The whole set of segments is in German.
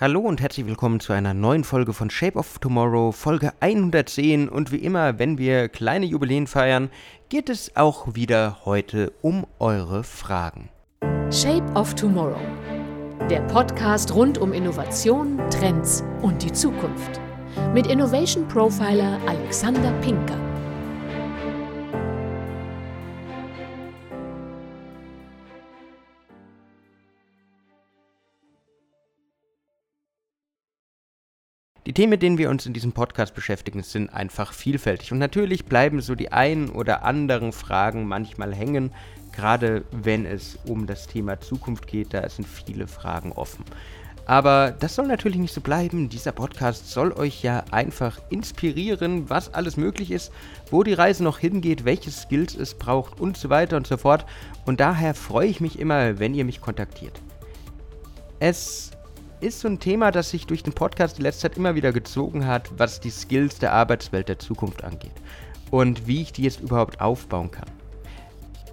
Hallo und herzlich willkommen zu einer neuen Folge von Shape of Tomorrow, Folge 110. Und wie immer, wenn wir kleine Jubiläen feiern, geht es auch wieder heute um eure Fragen. Shape of Tomorrow. Der Podcast rund um Innovation, Trends und die Zukunft. Mit Innovation Profiler Alexander Pinker. Die Themen, mit denen wir uns in diesem Podcast beschäftigen, sind einfach vielfältig. Und natürlich bleiben so die ein oder anderen Fragen manchmal hängen, gerade wenn es um das Thema Zukunft geht. Da sind viele Fragen offen. Aber das soll natürlich nicht so bleiben. Dieser Podcast soll euch ja einfach inspirieren, was alles möglich ist, wo die Reise noch hingeht, welche Skills es braucht und so weiter und so fort. Und daher freue ich mich immer, wenn ihr mich kontaktiert. Es ist so ein Thema, das sich durch den Podcast die letzte Zeit immer wieder gezogen hat, was die Skills der Arbeitswelt der Zukunft angeht. Und wie ich die jetzt überhaupt aufbauen kann.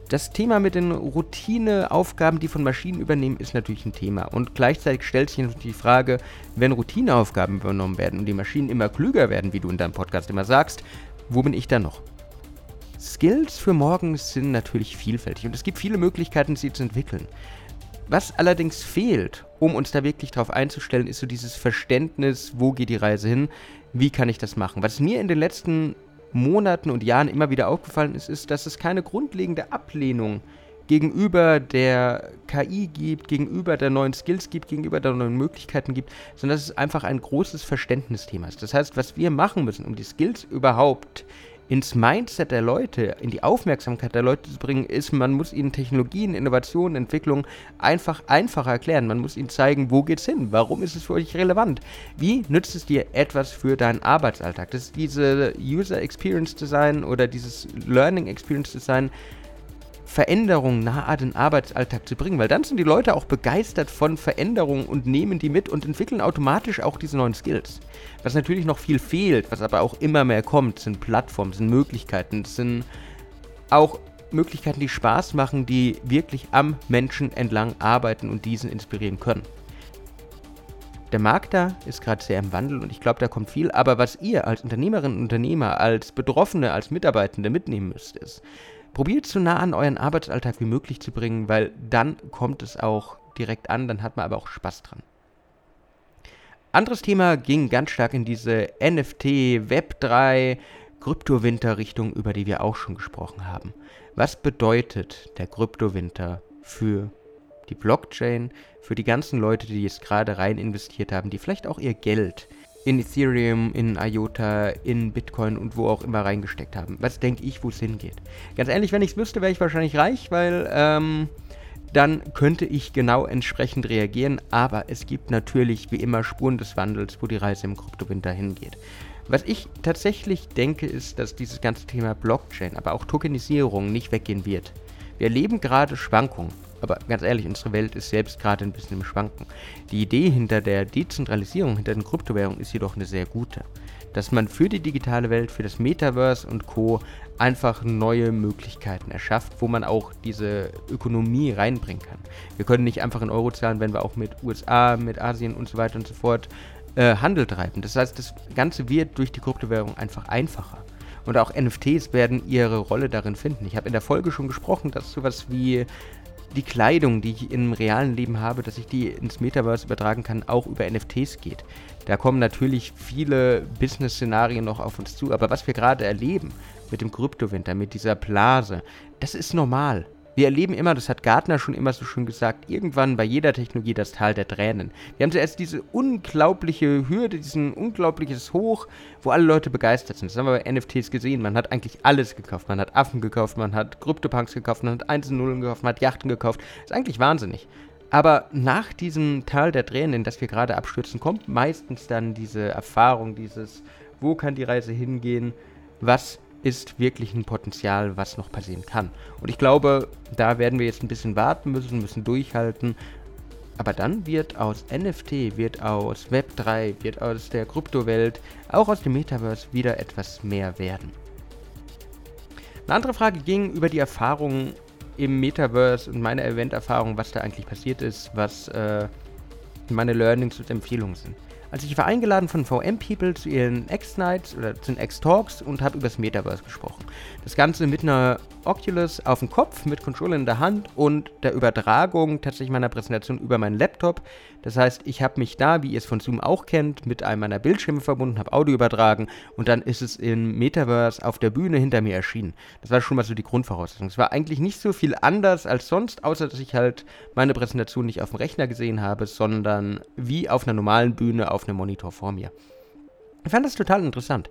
Das Thema mit den Routineaufgaben, die von Maschinen übernehmen, ist natürlich ein Thema. Und gleichzeitig stellt sich natürlich die Frage, wenn Routineaufgaben übernommen werden und die Maschinen immer klüger werden, wie du in deinem Podcast immer sagst, wo bin ich dann noch? Skills für morgen sind natürlich vielfältig und es gibt viele Möglichkeiten, sie zu entwickeln. Was allerdings fehlt, um uns da wirklich drauf einzustellen, ist so dieses Verständnis, wo geht die Reise hin, wie kann ich das machen. Was mir in den letzten Monaten und Jahren immer wieder aufgefallen ist, ist, dass es keine grundlegende Ablehnung gegenüber der KI gibt, gegenüber der neuen Skills gibt, gegenüber der neuen Möglichkeiten gibt, sondern dass es einfach ein großes Verständnisthema ist. Das heißt, was wir machen müssen, um die Skills überhaupt ins Mindset der Leute, in die Aufmerksamkeit der Leute zu bringen, ist, man muss ihnen Technologien, Innovationen, Entwicklungen einfach einfacher erklären. Man muss ihnen zeigen, wo geht's hin? Warum ist es für euch relevant? Wie nützt es dir etwas für deinen Arbeitsalltag? Das ist diese User Experience Design oder dieses Learning Experience Design, Veränderungen nahe an den Arbeitsalltag zu bringen, weil dann sind die Leute auch begeistert von Veränderungen und nehmen die mit und entwickeln automatisch auch diese neuen Skills. Was natürlich noch viel fehlt, was aber auch immer mehr kommt, sind Plattformen, sind Möglichkeiten, sind auch Möglichkeiten, die Spaß machen, die wirklich am Menschen entlang arbeiten und diesen inspirieren können. Der Markt da ist gerade sehr im Wandel und ich glaube, da kommt viel. Aber was ihr als Unternehmerinnen und Unternehmer, als Betroffene, als Mitarbeitende mitnehmen müsst, ist, probiert so nah an euren Arbeitsalltag wie möglich zu bringen, weil dann kommt es auch direkt an, dann hat man aber auch Spaß dran. Anderes Thema ging ganz stark in diese NFT, Web3, Kryptowinter-Richtung, über die wir auch schon gesprochen haben. Was bedeutet der Kryptowinter für die Blockchain, für die ganzen Leute, die jetzt gerade rein investiert haben, die vielleicht auch ihr Geld in Ethereum, in IOTA, in Bitcoin und wo auch immer reingesteckt haben. Was denke ich, wo es hingeht? Ganz ehrlich, wenn ich es wüsste, wäre ich wahrscheinlich reich, weil ähm, dann könnte ich genau entsprechend reagieren. Aber es gibt natürlich wie immer Spuren des Wandels, wo die Reise im Kryptowinter hingeht. Was ich tatsächlich denke, ist, dass dieses ganze Thema Blockchain, aber auch Tokenisierung nicht weggehen wird. Wir erleben gerade Schwankungen. Aber ganz ehrlich, unsere Welt ist selbst gerade ein bisschen im Schwanken. Die Idee hinter der Dezentralisierung, hinter den Kryptowährungen ist jedoch eine sehr gute. Dass man für die digitale Welt, für das Metaverse und Co. einfach neue Möglichkeiten erschafft, wo man auch diese Ökonomie reinbringen kann. Wir können nicht einfach in Euro zahlen, wenn wir auch mit USA, mit Asien und so weiter und so fort äh, Handel treiben. Das heißt, das Ganze wird durch die Kryptowährung einfach einfacher. Und auch NFTs werden ihre Rolle darin finden. Ich habe in der Folge schon gesprochen, dass sowas wie die Kleidung, die ich im realen Leben habe, dass ich die ins Metaverse übertragen kann, auch über NFTs geht. Da kommen natürlich viele Business-Szenarien noch auf uns zu, aber was wir gerade erleben mit dem Kryptowinter, mit dieser Blase, das ist normal. Wir erleben immer, das hat Gartner schon immer so schön gesagt, irgendwann bei jeder Technologie das Tal der Tränen. Wir haben zuerst diese unglaubliche Hürde, diesen unglaubliches Hoch, wo alle Leute begeistert sind. Das haben wir bei NFTs gesehen. Man hat eigentlich alles gekauft. Man hat Affen gekauft, man hat Kryptopunks gekauft, man hat Einzelnullen gekauft, man hat Yachten gekauft. Das ist eigentlich wahnsinnig. Aber nach diesem Tal der Tränen, in das wir gerade abstürzen, kommt meistens dann diese Erfahrung, dieses, wo kann die Reise hingehen, was ist wirklich ein Potenzial, was noch passieren kann. Und ich glaube, da werden wir jetzt ein bisschen warten müssen, müssen durchhalten. Aber dann wird aus NFT, wird aus Web3, wird aus der Kryptowelt, auch aus dem Metaverse wieder etwas mehr werden. Eine andere Frage ging über die Erfahrungen im Metaverse und meine Event-Erfahrung, was da eigentlich passiert ist, was äh, meine Learnings und Empfehlungen sind. Also ich war eingeladen von VM People zu ihren X-Nights oder zu den X-Talks und habe über das Metaverse gesprochen. Das Ganze mit einer Oculus auf dem Kopf, mit Controller in der Hand und der Übertragung tatsächlich meiner Präsentation über meinen Laptop. Das heißt, ich habe mich da, wie ihr es von Zoom auch kennt, mit einem meiner Bildschirme verbunden, habe Audio übertragen und dann ist es im Metaverse auf der Bühne hinter mir erschienen. Das war schon mal so die Grundvoraussetzung. Es war eigentlich nicht so viel anders als sonst, außer dass ich halt meine Präsentation nicht auf dem Rechner gesehen habe, sondern wie auf einer normalen Bühne auf einem Monitor vor mir. Ich fand das total interessant.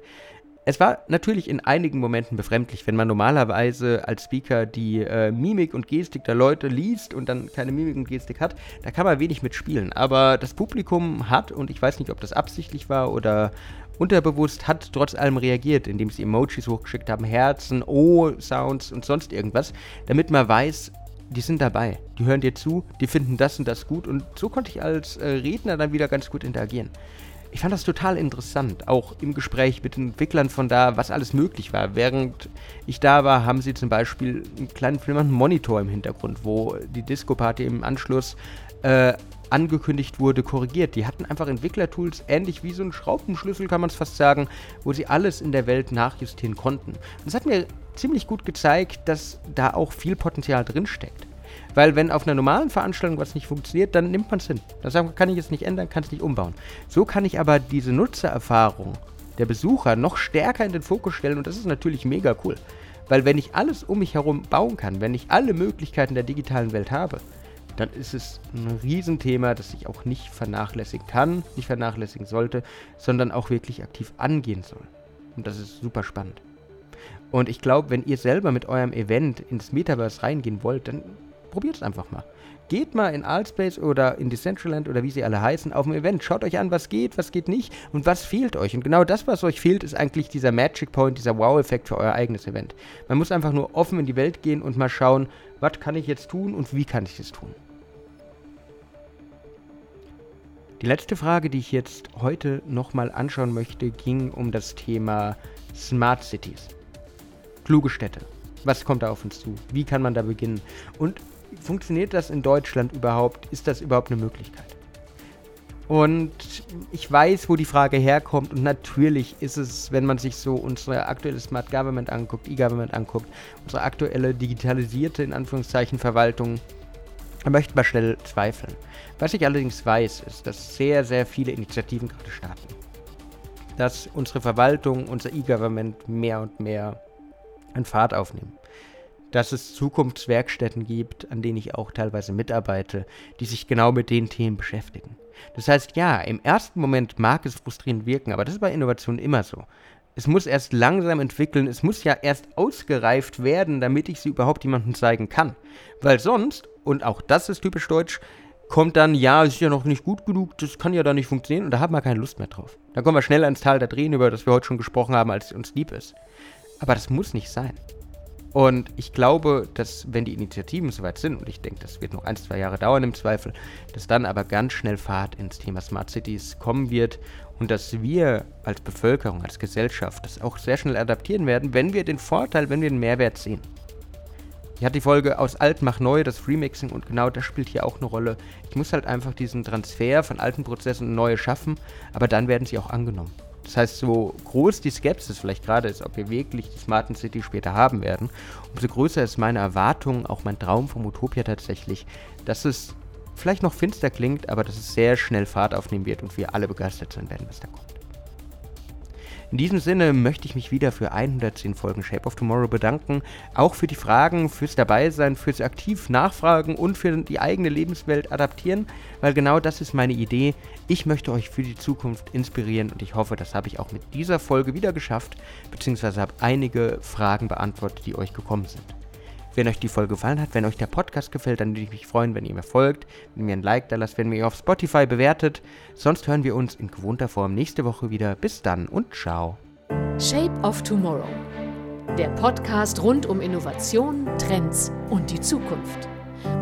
Es war natürlich in einigen Momenten befremdlich, wenn man normalerweise als Speaker die äh, Mimik und Gestik der Leute liest und dann keine Mimik und Gestik hat, da kann man wenig mitspielen. Aber das Publikum hat, und ich weiß nicht, ob das absichtlich war oder unterbewusst, hat trotz allem reagiert, indem sie Emojis hochgeschickt haben, Herzen, O-Sounds und sonst irgendwas, damit man weiß, die sind dabei, die hören dir zu, die finden das und das gut und so konnte ich als äh, Redner dann wieder ganz gut interagieren ich fand das total interessant, auch im Gespräch mit den Entwicklern von da, was alles möglich war. Während ich da war, haben sie zum Beispiel einen kleinen flimmernden Monitor im Hintergrund, wo die Disco-Party im Anschluss äh, angekündigt wurde, korrigiert. Die hatten einfach Entwicklertools, ähnlich wie so ein Schraubenschlüssel, kann man es fast sagen, wo sie alles in der Welt nachjustieren konnten. Und das hat mir ziemlich gut gezeigt, dass da auch viel Potenzial drinsteckt. Weil wenn auf einer normalen Veranstaltung was nicht funktioniert, dann nimmt man es hin. Dann sagt man, kann ich es nicht ändern, kann es nicht umbauen. So kann ich aber diese Nutzererfahrung der Besucher noch stärker in den Fokus stellen und das ist natürlich mega cool. Weil wenn ich alles um mich herum bauen kann, wenn ich alle Möglichkeiten der digitalen Welt habe, dann ist es ein Riesenthema, das ich auch nicht vernachlässigen kann, nicht vernachlässigen sollte, sondern auch wirklich aktiv angehen soll. Und das ist super spannend. Und ich glaube, wenn ihr selber mit eurem Event ins Metaverse reingehen wollt, dann probiert es einfach mal. Geht mal in Altspace oder in Decentraland oder wie sie alle heißen auf dem Event. Schaut euch an, was geht, was geht nicht und was fehlt euch. Und genau das, was euch fehlt, ist eigentlich dieser Magic Point, dieser Wow-Effekt für euer eigenes Event. Man muss einfach nur offen in die Welt gehen und mal schauen, was kann ich jetzt tun und wie kann ich es tun. Die letzte Frage, die ich jetzt heute nochmal anschauen möchte, ging um das Thema Smart Cities. Kluge Städte. Was kommt da auf uns zu? Wie kann man da beginnen? Und funktioniert das in Deutschland überhaupt? Ist das überhaupt eine Möglichkeit? Und ich weiß, wo die Frage herkommt. Und natürlich ist es, wenn man sich so unsere aktuelle Smart Government anguckt, E-Government anguckt, unsere aktuelle digitalisierte, in Anführungszeichen, Verwaltung, da möchte man schnell zweifeln. Was ich allerdings weiß, ist, dass sehr, sehr viele Initiativen gerade starten. Dass unsere Verwaltung, unser E-Government mehr und mehr an Fahrt aufnehmen dass es Zukunftswerkstätten gibt, an denen ich auch teilweise mitarbeite, die sich genau mit den Themen beschäftigen. Das heißt, ja, im ersten Moment mag es frustrierend wirken, aber das ist bei Innovationen immer so. Es muss erst langsam entwickeln, es muss ja erst ausgereift werden, damit ich sie überhaupt jemandem zeigen kann. Weil sonst, und auch das ist typisch deutsch, kommt dann, ja, ist ja noch nicht gut genug, das kann ja da nicht funktionieren und da haben wir keine Lust mehr drauf. Dann kommen wir schnell ans Tal der Drehen, über das wir heute schon gesprochen haben, als es uns lieb ist. Aber das muss nicht sein. Und ich glaube, dass wenn die Initiativen soweit sind, und ich denke, das wird noch ein, zwei Jahre dauern im Zweifel, dass dann aber ganz schnell Fahrt ins Thema Smart Cities kommen wird und dass wir als Bevölkerung, als Gesellschaft das auch sehr schnell adaptieren werden, wenn wir den Vorteil, wenn wir den Mehrwert sehen. Ich hatte die Folge aus alt mach neu, das Remixing und genau das spielt hier auch eine Rolle. Ich muss halt einfach diesen Transfer von alten Prozessen in neue schaffen, aber dann werden sie auch angenommen. Das heißt, so groß die Skepsis vielleicht gerade ist, ob wir wirklich die Smarten City später haben werden, umso größer ist meine Erwartung, auch mein Traum vom Utopia tatsächlich, dass es vielleicht noch finster klingt, aber dass es sehr schnell Fahrt aufnehmen wird und wir alle begeistert sein werden, was da kommt. In diesem Sinne möchte ich mich wieder für 110 Folgen Shape of Tomorrow bedanken. Auch für die Fragen, fürs Dabeisein, fürs aktiv Nachfragen und für die eigene Lebenswelt adaptieren, weil genau das ist meine Idee. Ich möchte euch für die Zukunft inspirieren und ich hoffe, das habe ich auch mit dieser Folge wieder geschafft, beziehungsweise habe einige Fragen beantwortet, die euch gekommen sind. Wenn euch die Folge gefallen hat, wenn euch der Podcast gefällt, dann würde ich mich freuen, wenn ihr mir folgt, wenn ihr mir ein Like da lasst, wenn ihr auf Spotify bewertet. Sonst hören wir uns in gewohnter Form nächste Woche wieder. Bis dann und ciao. Shape of Tomorrow. Der Podcast rund um Innovation, Trends und die Zukunft.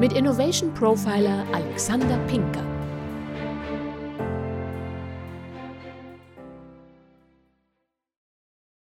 Mit Innovation Profiler Alexander Pinker.